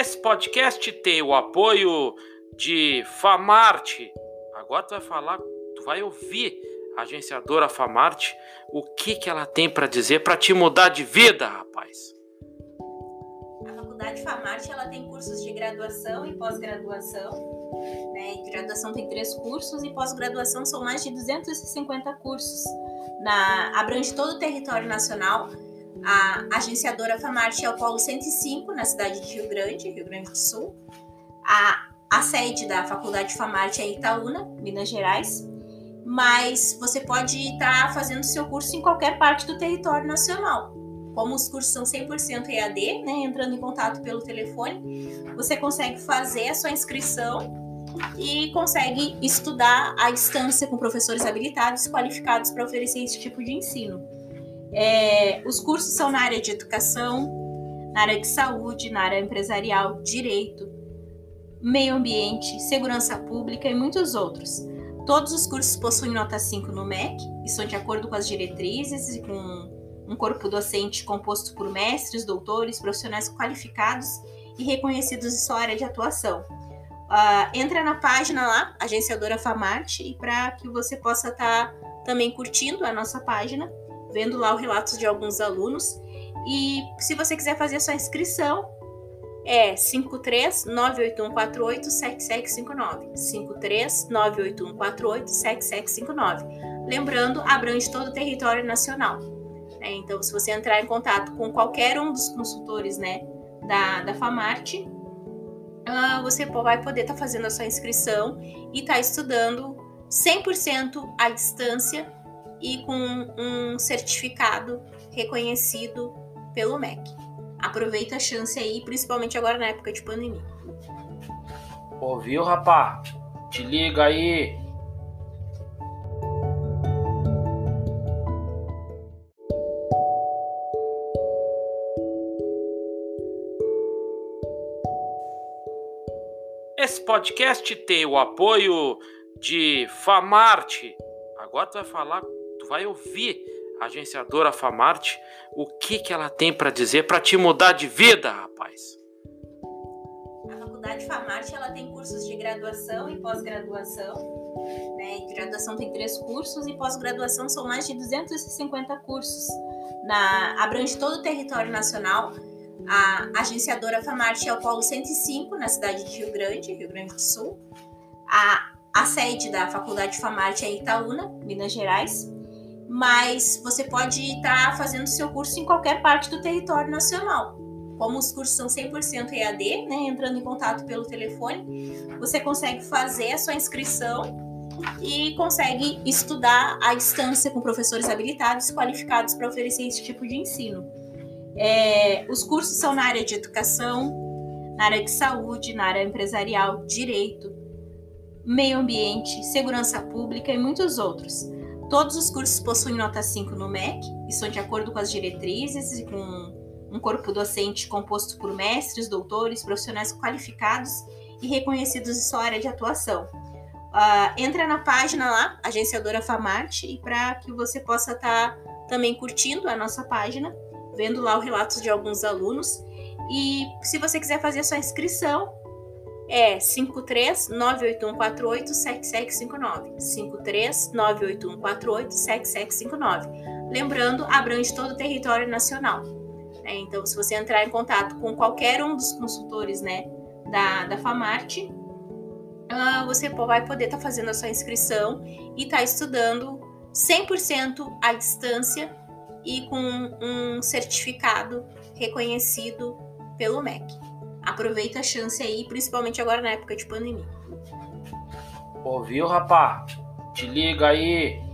Esse podcast tem o apoio de Famarte. Agora tu vai falar, tu vai ouvir a agenciadora Famarte, o que que ela tem para dizer para te mudar de vida, rapaz. A faculdade Famarte ela tem cursos de graduação e pós-graduação. Né? Graduação tem três cursos e pós-graduação são mais de 250 cursos. Na, abrange todo o território nacional a agenciadora Famarte é o Polo 105, na cidade de Rio Grande, Rio Grande do Sul. A, a sede da Faculdade Famarte é em Itaúna, Minas Gerais. Mas você pode estar fazendo seu curso em qualquer parte do território nacional. Como os cursos são 100% EAD, né, entrando em contato pelo telefone, você consegue fazer a sua inscrição e consegue estudar à distância com professores habilitados qualificados para oferecer esse tipo de ensino. É, os cursos são na área de educação, na área de saúde, na área empresarial, direito, meio ambiente, segurança pública e muitos outros. Todos os cursos possuem nota 5 no MEC e são de acordo com as diretrizes e com um corpo docente composto por mestres, doutores, profissionais qualificados e reconhecidos em sua área de atuação. Uh, entra na página lá, agenciadora Famarte, e para que você possa estar tá também curtindo a nossa página vendo lá o relato de alguns alunos. E se você quiser fazer a sua inscrição, é 53981487759. 53981487759. Lembrando, abrange todo o território nacional. É, então, se você entrar em contato com qualquer um dos consultores né, da, da Famarte, uh, você vai poder estar tá fazendo a sua inscrição e estar tá estudando 100% à distância e com um certificado reconhecido pelo MEC. Aproveita a chance aí, principalmente agora na época de pandemia. Ouviu, rapá? Te liga aí. Esse podcast tem o apoio de Famarte. Agora tu vai falar vai ouvir a agenciadora Famarte, o que, que ela tem para dizer para te mudar de vida, rapaz. A faculdade Famarte ela tem cursos de graduação e pós-graduação. Né? Graduação tem três cursos e pós-graduação são mais de 250 cursos. Na, abrange todo o território nacional. A agenciadora Famarte é o Polo 105, na cidade de Rio Grande, Rio Grande do Sul. A, a sede da Faculdade Famarte é Itaúna, Minas Gerais mas você pode estar tá fazendo seu curso em qualquer parte do território nacional. Como os cursos são 100% EAD, né, entrando em contato pelo telefone, você consegue fazer a sua inscrição e consegue estudar à distância com professores habilitados qualificados para oferecer esse tipo de ensino. É, os cursos são na área de educação, na área de saúde, na área empresarial, direito, meio ambiente, segurança pública e muitos outros. Todos os cursos possuem nota 5 no MEC e são de acordo com as diretrizes e com um corpo docente composto por mestres, doutores, profissionais qualificados e reconhecidos em sua área de atuação. Uh, entra na página lá, agenciadora Famarte, e para que você possa estar tá também curtindo a nossa página, vendo lá o relato de alguns alunos. E se você quiser fazer a sua inscrição, é 53981487759. 53981487759. Lembrando, abrange todo o território nacional. É, então, se você entrar em contato com qualquer um dos consultores né, da, da Famarte, uh, você vai poder estar tá fazendo a sua inscrição e estar tá estudando 100% à distância e com um certificado reconhecido pelo MEC aproveita a chance aí, principalmente agora na época de pandemia. Ouviu, rapá? Te liga aí.